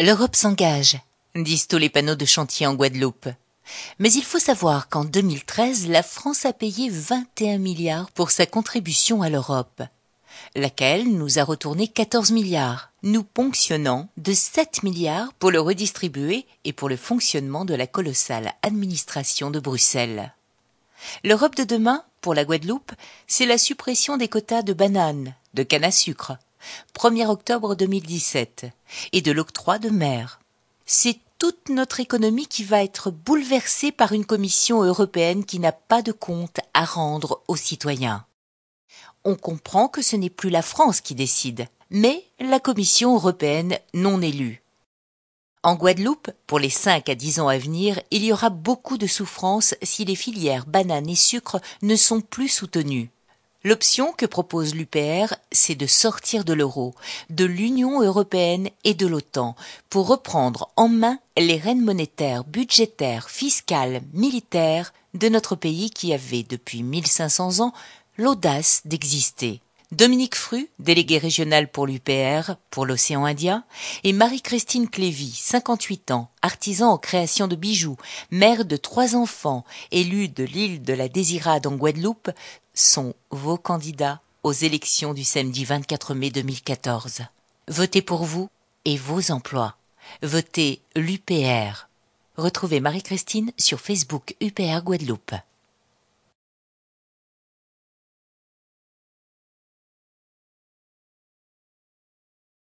L'Europe s'engage, disent tous les panneaux de chantier en Guadeloupe. Mais il faut savoir qu'en 2013, la France a payé 21 milliards pour sa contribution à l'Europe, laquelle nous a retourné 14 milliards, nous ponctionnant de 7 milliards pour le redistribuer et pour le fonctionnement de la colossale administration de Bruxelles. L'Europe de demain, pour la Guadeloupe, c'est la suppression des quotas de bananes, de canne à sucre, 1er octobre 2017, et de l'octroi de mer. C'est toute notre économie qui va être bouleversée par une Commission européenne qui n'a pas de compte à rendre aux citoyens. On comprend que ce n'est plus la France qui décide, mais la Commission européenne non élue. En Guadeloupe, pour les 5 à 10 ans à venir, il y aura beaucoup de souffrances si les filières bananes et sucre ne sont plus soutenues. L'option que propose l'UPR, c'est de sortir de l'euro, de l'Union européenne et de l'OTAN pour reprendre en main les rênes monétaires, budgétaires, fiscales, militaires de notre pays qui avait depuis 1500 ans l'audace d'exister. Dominique Fru, délégué régional pour l'UPR, pour l'océan Indien, et Marie-Christine Clévy, 58 ans, artisan en création de bijoux, mère de trois enfants, élue de l'île de la Désirade en Guadeloupe, sont vos candidats aux élections du samedi 24 mai 2014. Votez pour vous et vos emplois. Votez l'UPR. Retrouvez Marie-Christine sur Facebook UPR Guadeloupe.